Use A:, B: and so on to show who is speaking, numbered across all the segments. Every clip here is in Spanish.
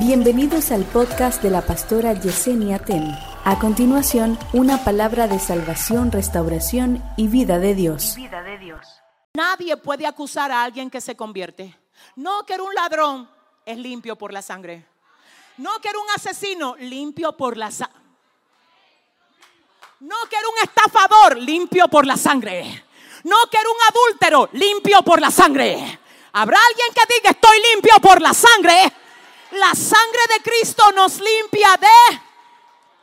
A: Bienvenidos al podcast de la pastora Yesenia Ten. A continuación, una palabra de salvación, restauración y vida de Dios.
B: vida de Dios.
C: Nadie puede acusar a alguien que se convierte. No que un ladrón, es limpio por la sangre. No que era un asesino, limpio por la sangre. No que era un estafador, limpio por la sangre. No que era un adúltero, limpio por la sangre. ¿Habrá alguien que diga estoy limpio por la sangre? La sangre de Cristo nos limpia de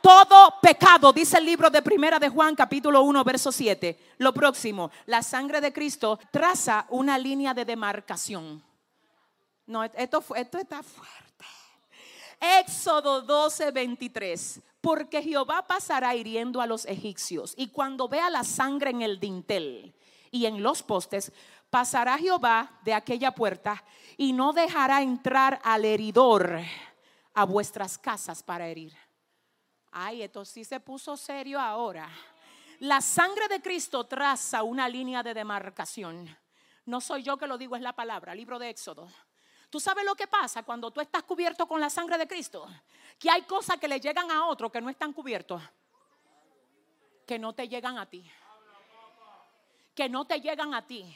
C: todo pecado, dice el libro de Primera de Juan capítulo 1 verso 7. Lo próximo, la sangre de Cristo traza una línea de demarcación. No, esto, esto está fuerte. Éxodo 12, 23. Porque Jehová pasará hiriendo a los egipcios y cuando vea la sangre en el dintel y en los postes, pasará Jehová de aquella puerta y no dejará entrar al heridor a vuestras casas para herir. Ay, esto sí se puso serio ahora. La sangre de Cristo traza una línea de demarcación. No soy yo que lo digo, es la palabra, libro de Éxodo. ¿Tú sabes lo que pasa cuando tú estás cubierto con la sangre de Cristo? Que hay cosas que le llegan a otro que no están cubiertos, que no te llegan a ti. Que no te llegan a ti.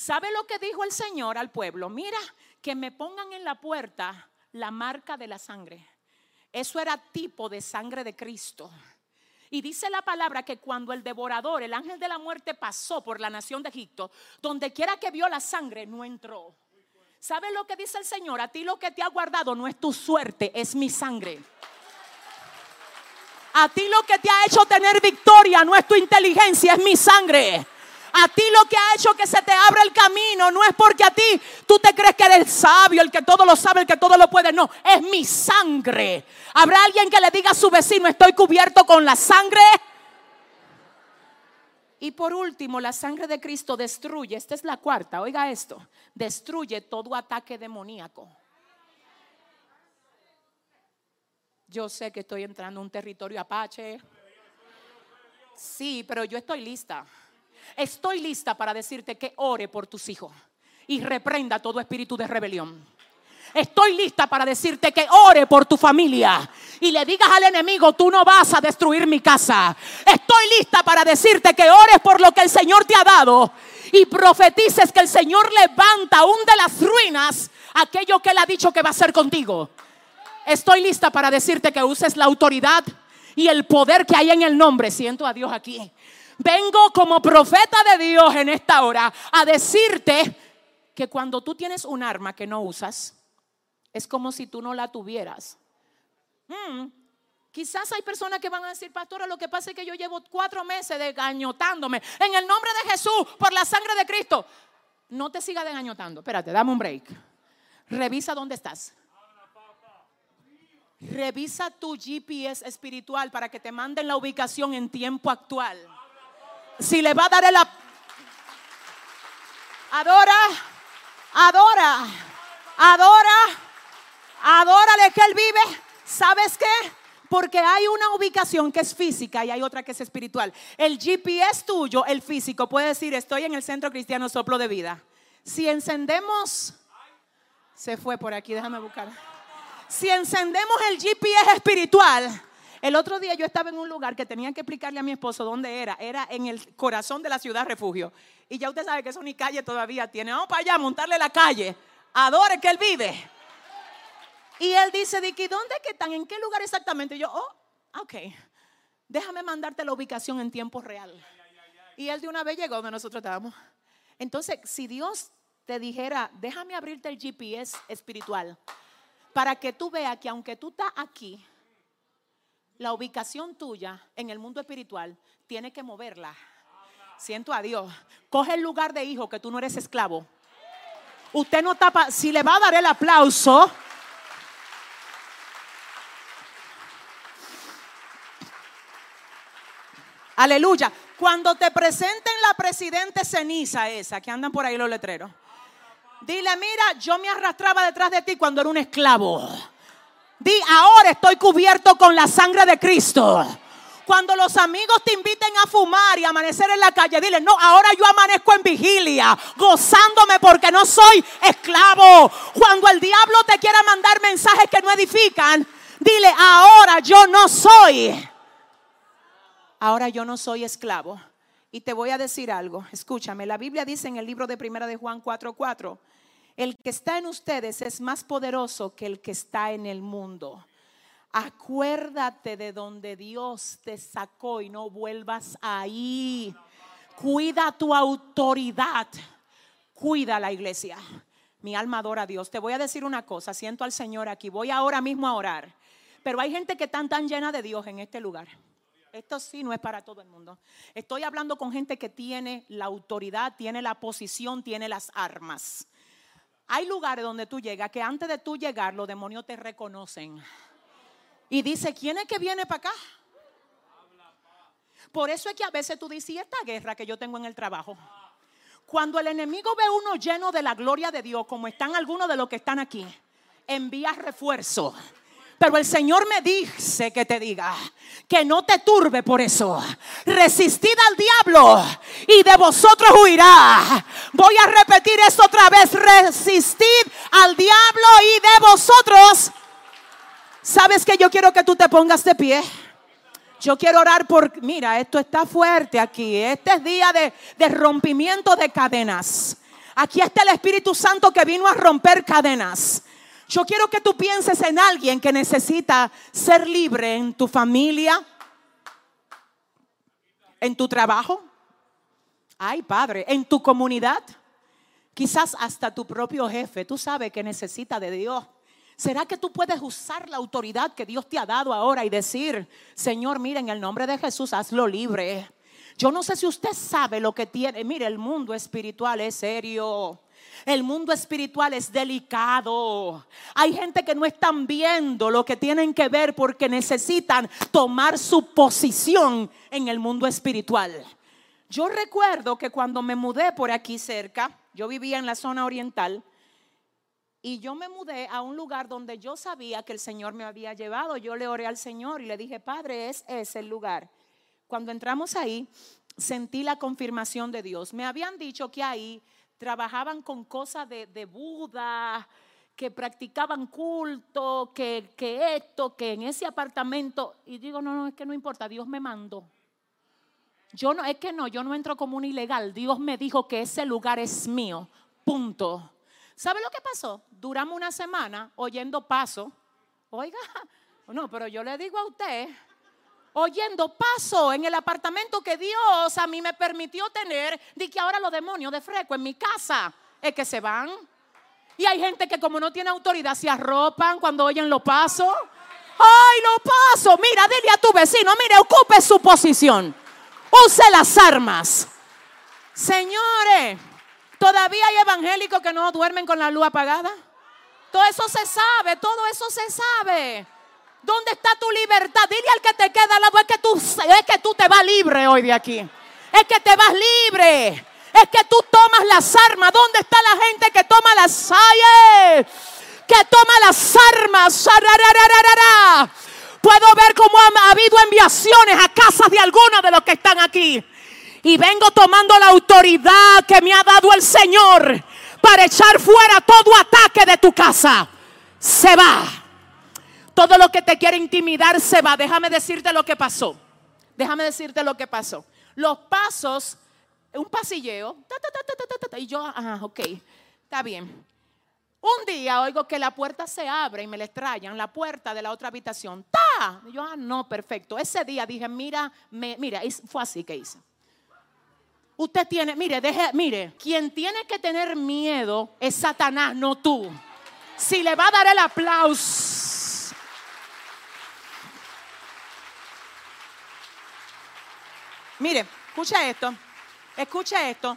C: ¿Sabe lo que dijo el Señor al pueblo? Mira, que me pongan en la puerta la marca de la sangre. Eso era tipo de sangre de Cristo. Y dice la palabra que cuando el devorador, el ángel de la muerte, pasó por la nación de Egipto, donde quiera que vio la sangre, no entró. ¿Sabe lo que dice el Señor? A ti lo que te ha guardado no es tu suerte, es mi sangre. A ti lo que te ha hecho tener victoria no es tu inteligencia, es mi sangre. A ti lo que ha hecho que se te abra el camino no es porque a ti tú te crees que eres sabio, el que todo lo sabe, el que todo lo puede. No, es mi sangre. ¿Habrá alguien que le diga a su vecino, estoy cubierto con la sangre? Y por último, la sangre de Cristo destruye, esta es la cuarta, oiga esto, destruye todo ataque demoníaco. Yo sé que estoy entrando a un territorio apache. Sí, pero yo estoy lista. Estoy lista para decirte que ore por tus hijos y reprenda todo espíritu de rebelión. Estoy lista para decirte que ore por tu familia y le digas al enemigo, tú no vas a destruir mi casa. Estoy lista para decirte que ores por lo que el Señor te ha dado y profetices que el Señor levanta aún de las ruinas aquello que Él ha dicho que va a hacer contigo. Estoy lista para decirte que uses la autoridad y el poder que hay en el nombre. Siento a Dios aquí. Vengo como profeta de Dios en esta hora a decirte que cuando tú tienes un arma que no usas, es como si tú no la tuvieras. Mm, Quizás hay personas que van a decir, pastora, lo que pasa es que yo llevo cuatro meses desgañotándome. En el nombre de Jesús, por la sangre de Cristo. No te sigas desgañotando. Espérate, dame un break. Revisa dónde estás. Revisa tu GPS espiritual para que te manden la ubicación en tiempo actual. Si le va a dar el... Adora, adora, adora, adórale que Él vive. ¿Sabes qué? Porque hay una ubicación que es física y hay otra que es espiritual. El GPS tuyo, el físico, puede decir, estoy en el Centro Cristiano Soplo de Vida. Si encendemos, se fue por aquí, déjame buscar. Si encendemos el GPS espiritual, el otro día yo estaba en un lugar que tenía que explicarle a mi esposo dónde era. Era en el corazón de la ciudad refugio. Y ya usted sabe que eso ni calle todavía tiene. Vamos para allá, montarle la calle. Adore que él vive. Y él dice, Dicky, ¿dónde están? ¿En qué lugar exactamente? Y yo, oh, ok. Déjame mandarte la ubicación en tiempo real. Y él de una vez llegó donde nosotros estábamos. Entonces, si Dios te dijera, déjame abrirte el GPS espiritual para que tú veas que aunque tú estás aquí, la ubicación tuya en el mundo espiritual tiene que moverla. Siento a Dios. Coge el lugar de hijo que tú no eres esclavo. Usted no tapa, si le va a dar el aplauso. Aleluya. Cuando te presenten la presidente ceniza esa, que andan por ahí los letreros. Dile, mira, yo me arrastraba detrás de ti cuando era un esclavo. Di, ahora estoy cubierto con la sangre de Cristo. Cuando los amigos te inviten a fumar y amanecer en la calle, dile, no, ahora yo amanezco en vigilia, gozándome porque no soy esclavo. Cuando el diablo te quiera mandar mensajes que no edifican, dile, ahora yo no soy. Ahora yo no soy esclavo. Y te voy a decir algo, escúchame, la Biblia dice en el libro de Primera de Juan 4:4, el que está en ustedes es más poderoso que el que está en el mundo. Acuérdate de donde Dios te sacó y no vuelvas ahí. Cuida tu autoridad. Cuida la iglesia. Mi alma adora a Dios. Te voy a decir una cosa. Siento al Señor aquí. Voy ahora mismo a orar. Pero hay gente que está tan llena de Dios en este lugar. Esto sí no es para todo el mundo. Estoy hablando con gente que tiene la autoridad, tiene la posición, tiene las armas. Hay lugares donde tú llegas que antes de tú llegar los demonios te reconocen y dice, ¿quién es que viene para acá? Por eso es que a veces tú dices, ¿y esta guerra que yo tengo en el trabajo? Cuando el enemigo ve uno lleno de la gloria de Dios, como están algunos de los que están aquí, envía refuerzo. Pero el Señor me dice que te diga que no te turbe por eso. Resistid al diablo y de vosotros huirá. Voy a repetir esto otra vez. Resistid al diablo y de vosotros ¿Sabes que yo quiero que tú te pongas de pie? Yo quiero orar por, mira, esto está fuerte aquí. Este es día de, de, rompimiento de cadenas. Aquí está el Espíritu Santo que vino a romper cadenas. Yo quiero que tú pienses en alguien que necesita ser libre en tu familia, en tu trabajo. Ay, Padre, en tu comunidad. Quizás hasta tu propio jefe. Tú sabes que necesita de Dios. ¿Será que tú puedes usar la autoridad que Dios te ha dado ahora y decir, Señor, mire, en el nombre de Jesús, hazlo libre? Yo no sé si usted sabe lo que tiene. Mire, el mundo espiritual es serio. El mundo espiritual es delicado. Hay gente que no están viendo lo que tienen que ver porque necesitan tomar su posición en el mundo espiritual. Yo recuerdo que cuando me mudé por aquí cerca, yo vivía en la zona oriental, y yo me mudé a un lugar donde yo sabía que el Señor me había llevado. Yo le oré al Señor y le dije, Padre, es ese el lugar. Cuando entramos ahí, sentí la confirmación de Dios. Me habían dicho que ahí trabajaban con cosas de, Buda, que practicaban culto, que, que esto, que en ese apartamento. Y digo, no, no, es que no importa, Dios me mandó. Yo no, es que no, yo no entro como un ilegal. Dios me dijo que ese lugar es mío. Punto. ¿Sabe lo que pasó? Duramos una semana oyendo paso. Oiga, no, pero yo le digo a usted, oyendo paso en el apartamento que Dios a mí me permitió tener, de que ahora los demonios de freco en mi casa es que se van. Y hay gente que como no tiene autoridad se arropan cuando oyen los pasos. ¡Ay, los pasos! Mira, dile a tu vecino, mire, ocupe su posición. Use las armas. Señores, Todavía hay evangélicos que no duermen con la luz apagada. Todo eso se sabe, todo eso se sabe. ¿Dónde está tu libertad? Dile al que te queda al lado, es que tú, es que tú te vas libre hoy de aquí. Es que te vas libre. Es que tú tomas las armas. ¿Dónde está la gente que toma las armas? Que toma las armas. Puedo ver cómo ha habido enviaciones a casas de algunos de los que están aquí. Y vengo tomando la autoridad que me ha dado el Señor para echar fuera todo ataque de tu casa. Se va. Todo lo que te quiere intimidar se va. Déjame decirte lo que pasó. Déjame decirte lo que pasó. Los pasos, un pasilleo. y yo, ah, ok, está bien. Un día oigo que la puerta se abre y me le extrañan la puerta de la otra habitación. ¡Ta! Yo, ah, no, perfecto. Ese día dije, mira, me, mira, fue así que hice. Usted tiene, mire, deje, mire, quien tiene que tener miedo es Satanás, no tú. Si le va a dar el aplauso. Mire, escucha esto. Escucha esto.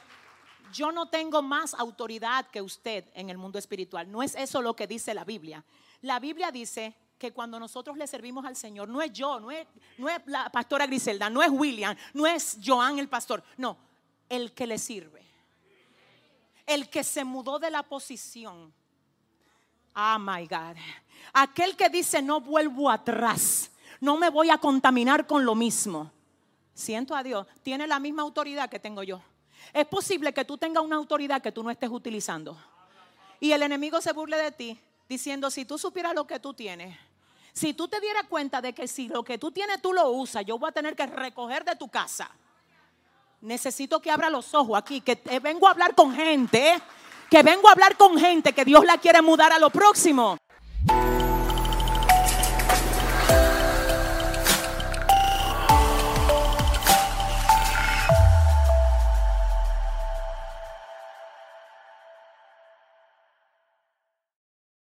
C: Yo no tengo más autoridad que usted en el mundo espiritual. No es eso lo que dice la Biblia. La Biblia dice que cuando nosotros le servimos al Señor, no es yo, no es, la pastora Griselda, no es William, no es Joan el pastor, no, el que le sirve. El que se mudó de la posición. Ah, my God. Aquel que dice no vuelvo atrás. No me voy a contaminar con lo mismo. Siento a Dios, tiene la misma autoridad que tengo yo. Es posible que tú tengas una autoridad que tú no estés utilizando. Y el enemigo se burle de ti diciendo, si tú supieras lo que tú tienes, si tú te dieras cuenta de que si lo que tú tienes tú lo usas, yo voy a tener que recoger de tu casa. Necesito que abra los ojos aquí, que vengo a hablar con gente, que vengo a hablar con gente que Dios la quiere mudar a lo próximo.